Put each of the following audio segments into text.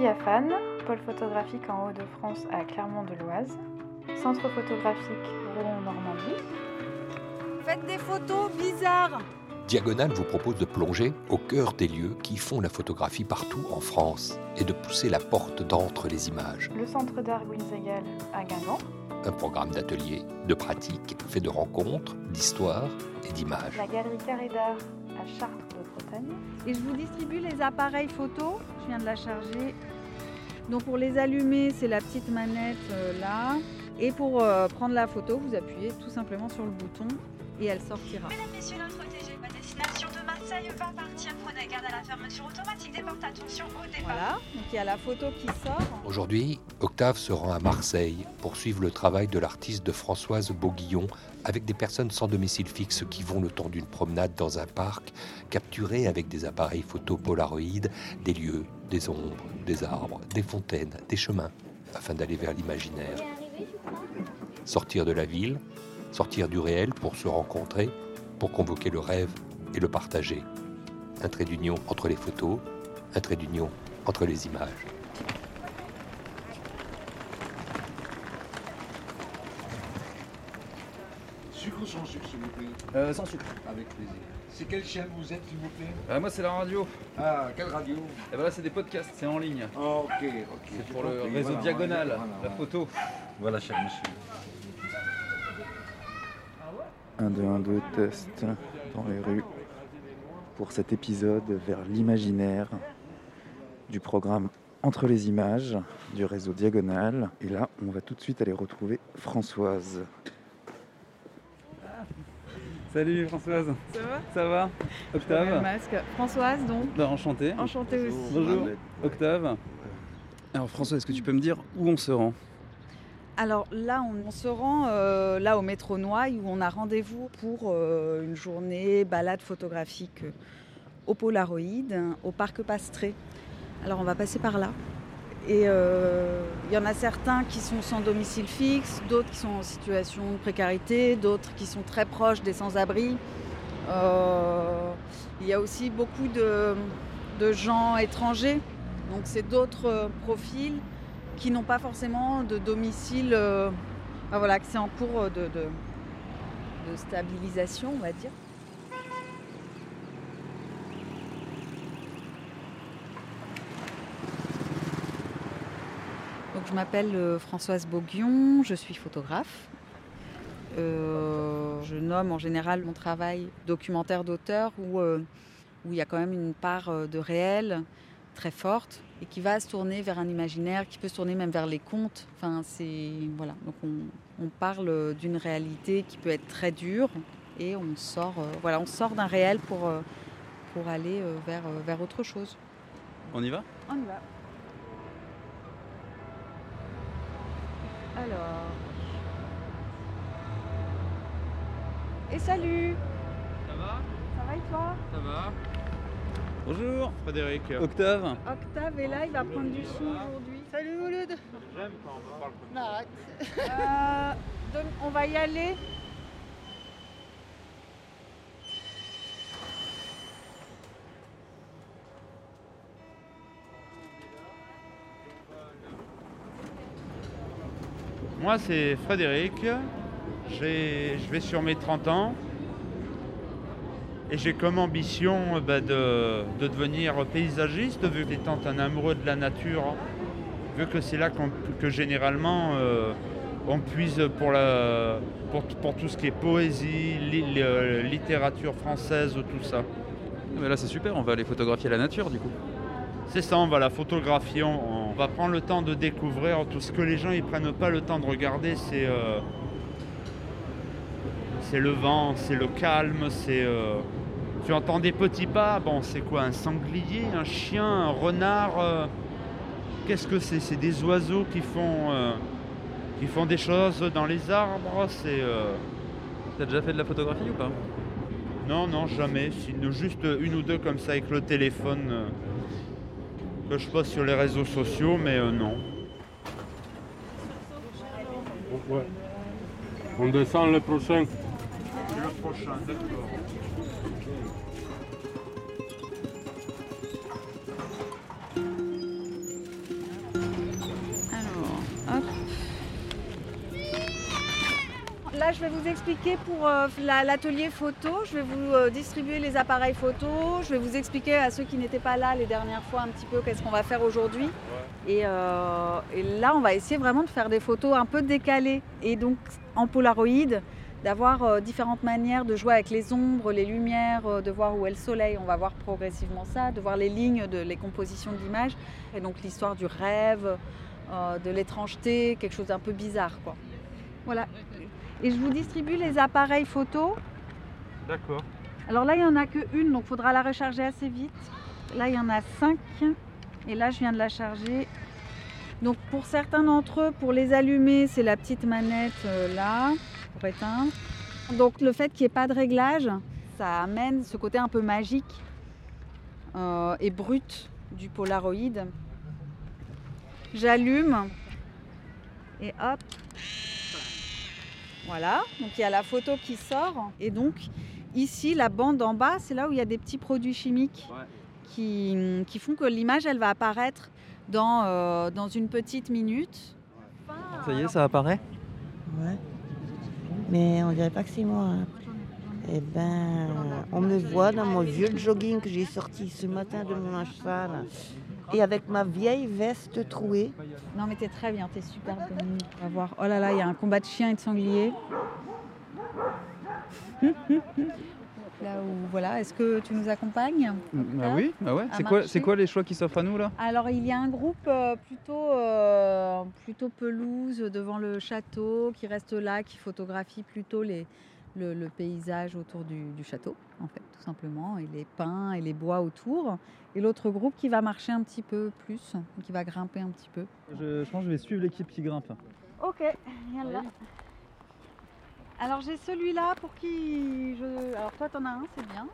Diaphane, pôle photographique en Hauts-de-France à Clermont-de-Loise, centre photographique Rouen-Normandie. Faites des photos bizarres Diagonale vous propose de plonger au cœur des lieux qui font la photographie partout en France et de pousser la porte d'entre les images. Le centre d'art Winsegal à Guingamp. Un programme d'ateliers, de pratiques, fait de rencontres, d'histoires et d'images. La galerie Carré d'art à Chartres de Bretagne. Et je vous distribue les appareils photo. Je viens de la charger. Donc pour les allumer, c'est la petite manette euh, là. Et pour euh, prendre la photo, vous appuyez tout simplement sur le bouton et elle sortira. Messieurs, Marseille va partir. Prenez garde à la fermeture automatique des portes. Attention au départ. Voilà, donc il y a la photo qui sort. Aujourd'hui, Octave se rend à Marseille pour suivre le travail de l'artiste de Françoise Beauguillon avec des personnes sans domicile fixe qui vont le temps d'une promenade dans un parc, capturer avec des appareils photo Polaroid des lieux, des ombres, des arbres, des fontaines, des chemins, afin d'aller vers l'imaginaire. Sortir de la ville, sortir du réel pour se rencontrer, pour convoquer le rêve et le partager. Un trait d'union entre les photos, un trait d'union entre les images. Sucre ou sans sucre, s'il vous plaît? Euh, sans sucre. Avec plaisir. C'est quelle chaîne vous êtes, s'il vous plaît? Euh, moi, c'est la radio. Ah, quelle radio? Et voilà, c'est des podcasts, c'est en ligne. Ah, Ok, ok. C'est pour le compris. réseau Voilà, diagonal, voilà, la voilà. photo. Voilà, cher monsieur. 1, 2, 1, 2, test dans les rues pour cet épisode vers l'imaginaire du programme Entre les images du réseau Diagonal. Et là, on va tout de suite aller retrouver Françoise. Salut Françoise. Ça va? Ça va? Le Octave? masque. Françoise donc. Bah, Enchanté. Enchantée aussi. Bonjour. Octave. Alors Françoise, est-ce que tu peux me dire où on se rend? Alors là, on, on se rend euh, là au métro Noailles où on a rendez-vous pour euh, une journée balade photographique euh, au Polaroid, au parc Pastré. Alors on va passer par là. Et euh, il y en a certains qui sont sans domicile fixe, d'autres qui sont en situation de précarité, d'autres qui sont très proches des sans-abri. Euh, il y a aussi beaucoup de, de gens étrangers, donc c'est d'autres euh, profils qui n'ont pas forcément de domicile, euh, voilà, que c'est en cours de- de stabilisation, on va dire. Donc, je m'appelle euh, Françoise Boguion, je suis photographe. Euh, je nomme en général mon travail documentaire d'auteur où, euh, où il y a quand même une part euh, de réel très forte et qui va se tourner vers un imaginaire, qui peut se tourner même vers les contes. Enfin, c'est voilà. Donc on, on parle d'une réalité qui peut être très dure et on sort, euh, voilà, on sort d'un réel pour euh, pour aller euh, vers euh, vers autre chose. On y va? On y va. Alors. Et salut Ça va? Ça va et toi? Ça va Bonjour. Frédéric. Octave. Octave est là, il va prendre du son aujourd'hui. Salut Mouloud J'aime quand on parle comme Euh, donc, On va y aller. Moi, c'est Frédéric. Je vais sur mes 30 ans. Et j'ai comme ambition euh, bah, de, de devenir paysagiste, vu que étant un amoureux de la nature, vu que c'est là qu'on- que généralement euh, on puise pour, la, pour, pour tout ce qui est poésie, li- littérature française, tout ça. Là, c'est super, on va aller photographier la nature du coup. C'est ça, on va la photographier, on, on va prendre le temps de découvrir tout ce que les gens ils prennent pas le temps de regarder, c'est euh, c'est le vent, c'est le calme, c'est euh, tu entends des petits pas, bon c'est quoi un sanglier, un chien, un renard, euh, qu'est-ce que c'est C'est des oiseaux qui font euh, qui font des choses dans les arbres, c'est euh, T'as déjà fait de la photographie ou pas? Non non jamais, juste une ou deux comme ça avec le téléphone que je poste sur les réseaux sociaux, mais euh, non. Ouais. On descend le prochain. Le prochain, d'accord. Là, je vais vous expliquer pour euh, la- l'atelier photo. Je vais vous euh, distribuer les appareils photo. Je vais vous expliquer à ceux qui n'étaient pas là les dernières fois un petit peu qu'est-ce qu'on va faire aujourd'hui. Et, euh, et là, on va essayer vraiment de faire des photos un peu décalées. Et donc, en Polaroid, d'avoir différentes manières de jouer avec les ombres, les lumières, de voir où est le soleil. On va voir progressivement ça, de voir les lignes, de, les compositions de l'image. Et donc, l'histoire du rêve, de l'étrangeté, quelque chose d'un peu bizarre. Quoi. Voilà. Et je vous distribue les appareils photo. D'accord. Alors là, il n'y en a qu'une, donc il faudra la recharger assez vite. Là, il y en a cinq. Et là, je viens de la charger. Donc pour certains d'entre eux, pour les allumer, c'est la petite manette euh, là, pour éteindre. Donc le fait qu'il n'y ait pas de réglage, ça amène ce côté un peu magique euh, et brut du Polaroid. J'allume et hop. Voilà, donc il y a la photo qui sort. Et donc ici, la bande en bas, c'est là où il y a des petits produits chimiques qui, qui font que l'image, elle va apparaître dans, euh, dans une petite minute. Ça y est, ça apparaît? Ouais. Mais on dirait pas que c'est moi. hein. Eh ben, on me voit dans mon vieux jogging que j'ai sorti ce matin de mon cheval et avec ma vieille veste trouée. Non mais t'es très bien, t'es super bonne. On va voir. Oh là là, il y a un combat de chiens et de sangliers. là où, voilà, est-ce que tu nous accompagnes Bah oui, bah ouais. C'est quoi, c'est quoi les choix qui s'offrent à nous là? Alors il y a un groupe euh, plutôt, euh, plutôt pelouse devant le château qui reste là, qui photographie plutôt les, le, le paysage autour du, du château, en fait, tout simplement, et les pins et les bois autour. Et l'autre groupe qui va marcher un petit peu plus, qui va grimper un petit peu. je, je pense que je vais suivre l'équipe qui grimpe. Ok, viens là. Alors j'ai celui-là pour qui je. Alors toi t'en as un, c'est bien.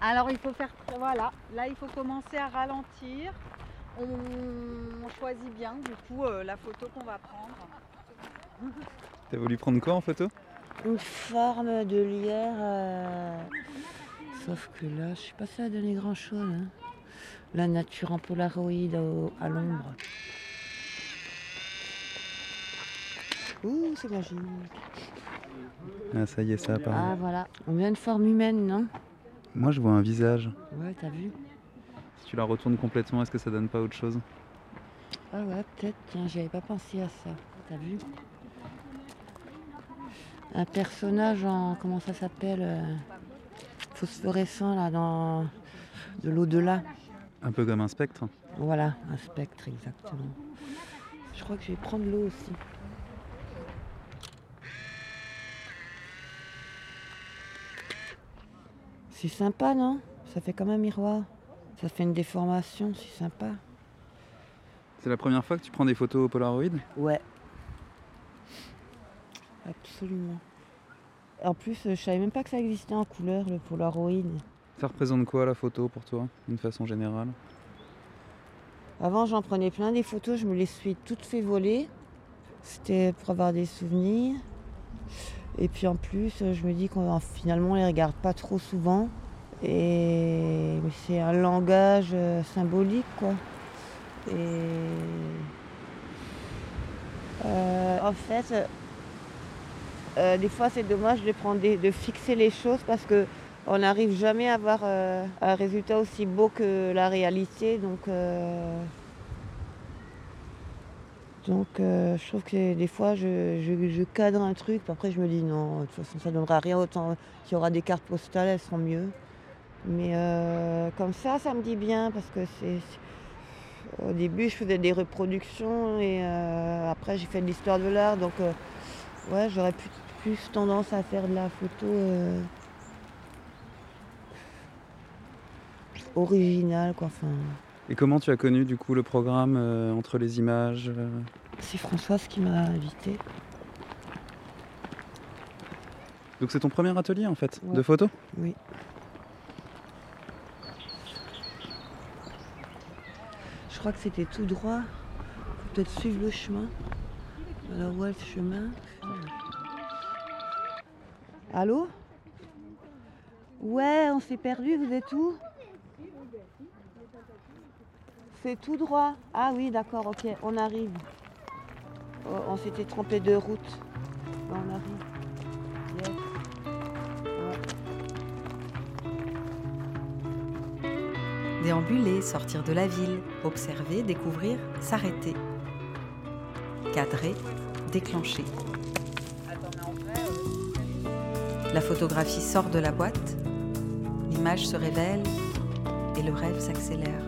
Alors il faut faire. Voilà, là il faut commencer à ralentir. On choisit bien du coup euh, la photo qu'on va prendre. T'as voulu prendre quoi en photo? Une forme de lierre. euh, Sauf que là, je sais pas si ça a donné grand chose. La nature en polaroid au- à l'ombre. Ouh, c'est magique. Ah ça y est, ça apparaît. Ah voilà, on vient une forme humaine, non? Moi je vois un visage. Ouais, t'as vu? Si tu la retournes complètement, est-ce que ça donne pas autre chose? Ah ouais, peut-être. Tiens, j'y avais pas pensé à ça. T'as vu? Un personnage en. Comment ça s'appelle euh, Phosphorescent, là, dans. De l'au-delà. Un peu comme un spectre. Voilà, un spectre, exactement. Je crois que je vais prendre l'eau aussi. C'est sympa, non? Ça fait comme un miroir. Ça fait une déformation, c'est sympa. C'est la première fois que tu prends des photos au Polaroid? Ouais. Absolument. En plus, euh, je savais même pas que ça existait en couleur, le Polaroid. Ça représente quoi la photo pour toi, d'une façon générale? Avant, j'en prenais plein des photos, je me les suis toutes fait voler. C'était pour avoir des souvenirs. Et puis en plus, euh, je me dis qu'on finalement on les regarde pas trop souvent. Et c'est un langage euh, symbolique, quoi. Et euh, en fait, euh, des fois c'est dommage de prendre de fixer les choses parce que on n'arrive jamais à avoir euh, un résultat aussi beau que la réalité. Donc, euh, donc je trouve que des fois, je, cadre un truc, puis après je me dis non, de toute façon, ça ne donnera rien. Autant qu'il y aura des cartes postales, elles seront mieux. Mais comme ça, ça me dit bien parce que c'est. Au début, je faisais des reproductions et après, j'ai fait de l'histoire de l'art. Donc, ouais, j'aurais plus, plus tendance à faire de la photo. euh, original quoi. Enfin, Et comment tu as connu du coup le programme euh, entre les images euh? C'est Françoise qui m'a invité. Donc c'est ton premier atelier en fait, Ouais. de photos Oui. Je crois que c'était tout droit. Faut peut-être suivre le chemin. Alors où est le chemin? Allô Ouais, on s'est perdu, vous êtes où C'est tout droit. Ah oui, d'accord, ok, on arrive. Oh, on s'était trompé de route. on arrive. Déambuler, sortir de la ville, observer, découvrir, s'arrêter. Cadrer, déclencher. La photographie sort de la boîte, l'image se révèle et le rêve s'accélère.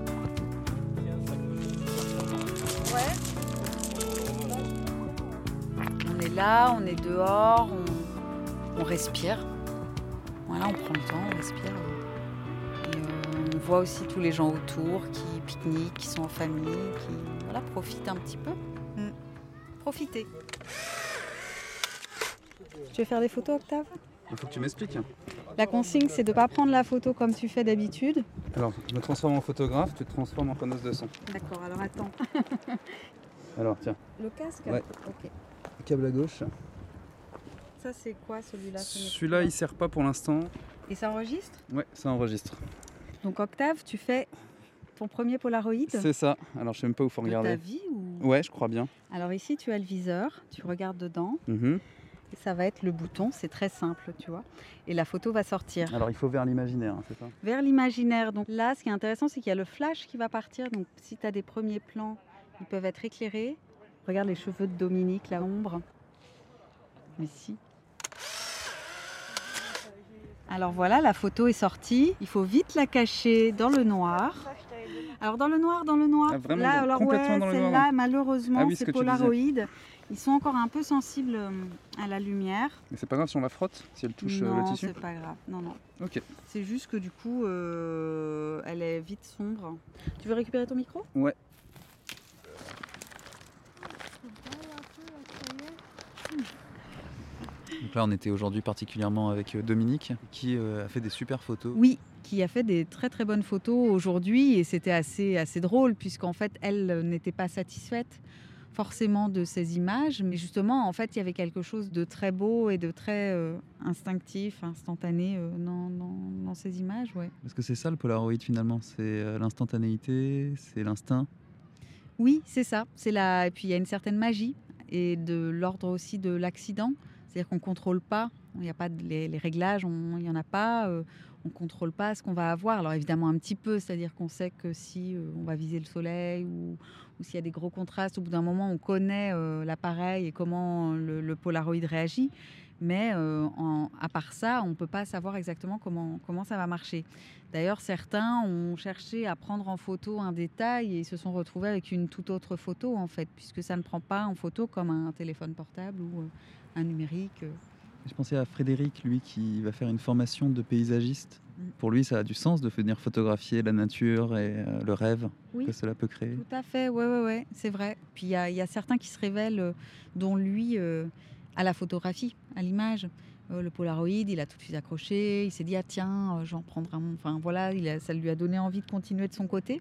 On est là, on est dehors, on, on respire. Voilà, on prend le temps, on respire. Et, euh, on voit aussi tous les gens autour qui pique-niquent, qui sont en famille, qui voilà, profitent un petit peu. Mm. Profitez. Tu veux faire des photos, Octave? Il faut que tu m'expliques. La consigne, c'est de ne pas prendre la photo comme tu fais d'habitude. Alors, je me transforme en photographe, tu te transformes en preneuse de son. D'accord, alors attends. Alors, tiens, Le casque Ouais. Ok. le câble à gauche. Ça, c'est quoi celui-là ce Celui-là, il sert pas pour l'instant. Et ça enregistre Ouais, ça enregistre. Donc, Octave, tu fais ton premier Polaroid C'est ça. Alors, je sais même pas où faut de ta regarder. vie ou... Ouais, je crois bien. Alors ici, tu as le viseur, tu regardes dedans, Mhm. Et ça va être le bouton, c'est très simple, tu vois. Et la photo va sortir. Alors, il faut vers l'imaginaire, hein, c'est ça? Vers l'imaginaire. Donc là, ce qui est intéressant, c'est qu'il y a le flash qui va partir. Donc si tu as des premiers plans, ils peuvent être éclairés. Regarde les cheveux de Dominique, la ombre. Ici. Alors voilà, la photo est sortie. Il faut vite la cacher dans le noir. Alors dans le noir, dans le noir. Ah, vraiment, là, alors complètement ouais, dans le celle-là, malheureusement, Ah oui, ce c'est que tu disais. Polaroid. Ils sont encore un peu sensibles euh, à la lumière. Mais c'est pas grave si on la frotte, si elle touche euh, non, le tissu c'est pas grave. Non, non. Ok. C'est juste que du coup, euh, elle est vite sombre. Tu veux récupérer ton micro? Ouais. Donc là, on était aujourd'hui particulièrement avec Dominique, qui euh, a fait des super photos. Oui, qui a fait des très très bonnes photos aujourd'hui et c'était assez, assez drôle puisqu'en fait, elle euh, n'était pas satisfaite forcément de ces images, mais justement, en fait, il y avait quelque chose de très beau et de très euh, instinctif, instantané euh, dans, dans- dans ces images, ouais. Parce que c'est ça le Polaroid finalement, c'est l'instantanéité, c'est l'instinct? Oui, c'est ça. C'est la... Et puis il y a une certaine magie et de l'ordre aussi de l'accident. C'est-à-dire qu'on ne contrôle pas, il n'y a pas de- les, les réglages, il n'y en a pas, euh, on contrôle pas ce qu'on va avoir. Alors évidemment un petit peu, c'est-à-dire qu'on sait que si euh, on va viser le soleil ou, s'il y a des gros contrastes, au bout d'un moment on connaît euh, l'appareil et comment le, le Polaroid réagit. Mais euh, à part ça, on ne peut pas savoir exactement comment, comment ça va marcher. D'ailleurs, certains ont cherché à prendre en photo un détail et se sont retrouvés avec une toute autre photo, en fait, puisque ça ne prend pas en photo comme un téléphone portable ou un numérique. Je pensais à Frédéric, lui, qui va faire une formation de paysagiste. Mm. Pour lui, ça a du sens de venir photographier la nature et euh, le rêve Oui. que cela peut créer. Tout à fait, ouais, ouais, ouais, c'est vrai. Puis il y, a- il y a certains qui se révèlent, euh, dont lui, euh, à la photographie, à l'image. Le Polaroid, il a tout de suite accroché. Il s'est dit, ah tiens, j'en prendrai un. Enfin voilà, il a- ça lui a donné envie de continuer de son côté.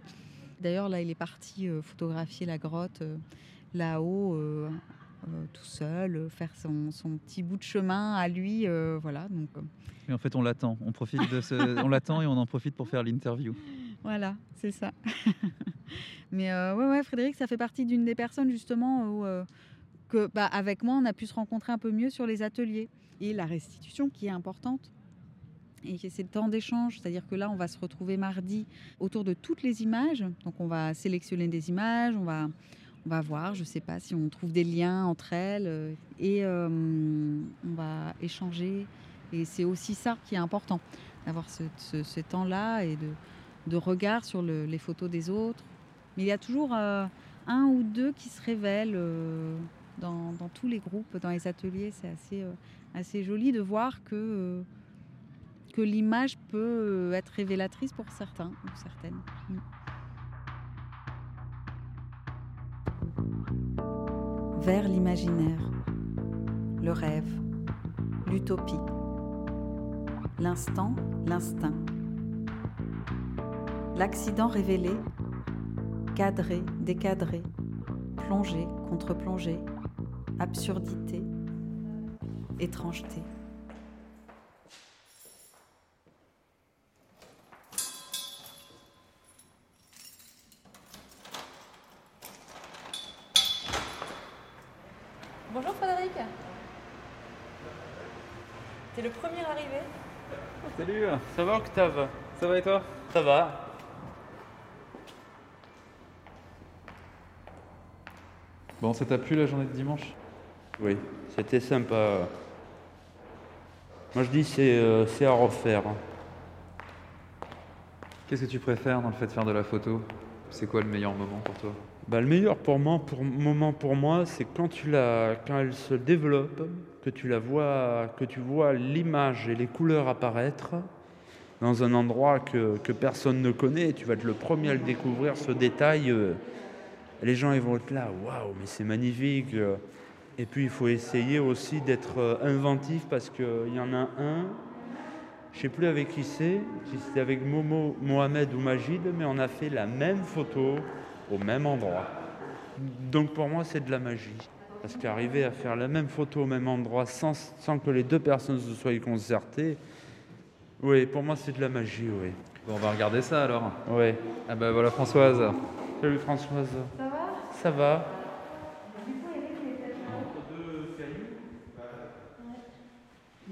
D'ailleurs, là, il est parti photographier la grotte là-haut, seul, euh, faire son, son petit bout de chemin à lui. euh, voilà, donc. euh, Et en fait, on l'attend. On profite de ce... on l'attend et on en profite pour faire l'interview. Voilà, c'est ça. Mais euh, ouais, ouais, Frédéric, ça fait partie d'une des personnes justement où, euh, que, bah, avec moi, on a pu se rencontrer un peu mieux sur les ateliers et la restitution qui est importante. Et c'est le temps d'échange, c'est-à-dire que là, on va se retrouver mardi autour de toutes les images. Donc, on va sélectionner des images, on va, on va voir, je ne sais pas si on trouve des liens entre elles, euh, et euh, on va échanger. Et c'est aussi ça qui est important, d'avoir ce, temps-là et de, de regard sur le- les photos des autres. Mais il y a toujours euh, un ou deux qui se révèlent dans, tous les groupes, dans les ateliers. C'est assez, joli de voir que, l'image peut être révélatrice pour certains ou certaines. Vers l'imaginaire, le rêve, l'utopie, l'instant, l'instinct. L'accident révélé, cadré, décadré, plongé, contre-plongé, absurdité, étrangeté. Ça va Octave Ça va et toi? Ça va. Bon, ça t'a plu la journée de dimanche? Oui, c'était sympa. Moi je dis c'est euh, c'est à refaire. Qu'est-ce que tu préfères dans le fait de faire de la photo? C'est quoi le meilleur moment pour toi? Bah, le meilleur pour moi, pour, moment pour moi, c'est quand tu la, quand elle se développe, que tu la vois, que tu vois l'image et les couleurs apparaître dans un endroit que, que personne ne connaît. Tu vas être le premier à le découvrir, ce détail. euh, les gens ils vont être là, waouh, mais c'est magnifique. euh. Et puis il faut essayer aussi d'être euh, inventif parce qu'il y en a un, je sais plus avec qui c'est, si c'était avec Momo, Mohamed ou Majid, mais on a fait la même photo au même endroit. Donc pour moi c'est de la magie. Parce qu'arriver à faire la même photo au même endroit sans, sans que les deux personnes se soient concertées, oui, pour moi c'est de la magie, oui. Bon, on va regarder ça alors. Oui. Ah bah voilà Françoise. Salut Françoise. Ça va? Ça va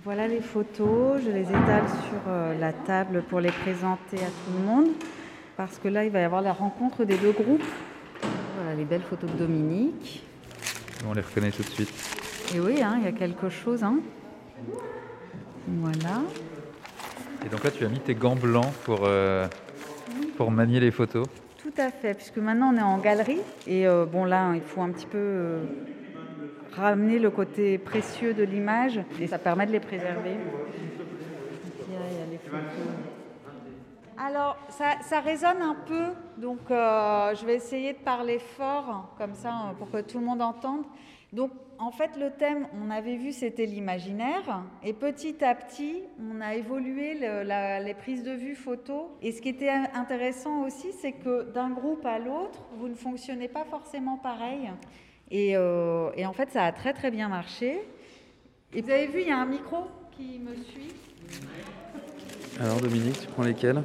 Voilà les photos, je les étale sur euh, la table pour les présenter à tout le monde. Parce que là, il va y avoir la rencontre des deux groupes. Voilà les belles photos de Dominique. On les reconnaît tout de suite. Et oui, hein, il y a quelque chose. hein. Voilà. Et donc là, tu as mis tes gants blancs pour, euh, pour manier les photos. Tout à fait, puisque maintenant on est en galerie. Et euh, bon, là, il faut un petit peu euh, ramener le côté précieux de l'image. Et ça permet de les préserver. Alors, ça, ça résonne un peu, donc je vais essayer de parler fort, comme ça, euh, pour que tout le monde entende. Donc, en fait, le thème, on avait vu, c'était l'imaginaire, et petit à petit, on a évolué les prises de vue photo. Et ce qui était intéressant aussi, c'est que d'un groupe à l'autre, vous ne fonctionnez pas forcément pareil. Et, euh, et en fait, ça a très très bien marché. Et vous avez vu, il y a un micro qui me suit. Alors Dominique, tu prends lesquels?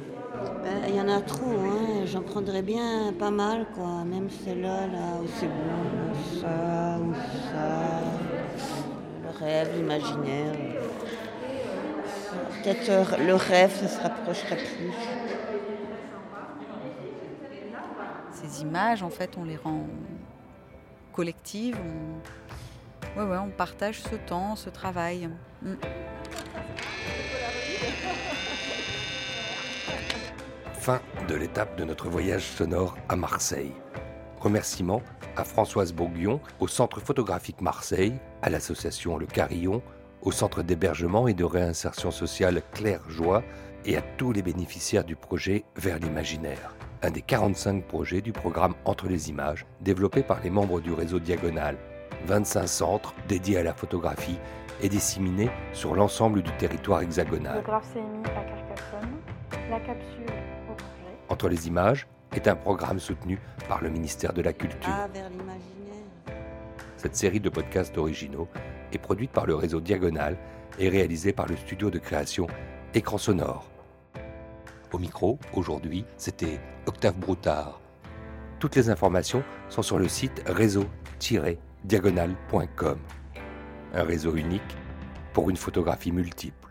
Ben, Il y en a trop, hein. j'en prendrais bien pas mal, quoi. Même celle-là, là, où c'est bon, ça, ou ça. Le rêve, l'imaginaire. Peut-être euh, le rêve, ça se rapprocherait plus. Ces images, en fait, on les rend collectives. On... Ouais, ouais, on partage ce temps, ce travail. Mm. Fin de l'étape de notre voyage sonore à Marseille. Remerciements à Françoise Bourguignon, au Centre photographique Marseille, à l'association Le Carillon, au Centre d'hébergement et de réinsertion sociale Claire Joie et à tous les bénéficiaires du projet Vers l'imaginaire, un des 45 projets du programme Entre les images développé par les membres du réseau Diagonal. 25 centres dédiés à la photographie et disséminés sur l'ensemble du territoire hexagonal. Le CMI à Carcassonne, la capsule. Entre les images est un programme soutenu par le ministère de la Culture. Ah, vers. Cette série de podcasts originaux est produite par le réseau Diagonal et réalisée par le studio de création Écran Sonore. Au micro, aujourd'hui, c'était Octave Broutard. Toutes les informations sont sur le site réseau-diagonal.com. Un réseau unique pour une photographie multiple.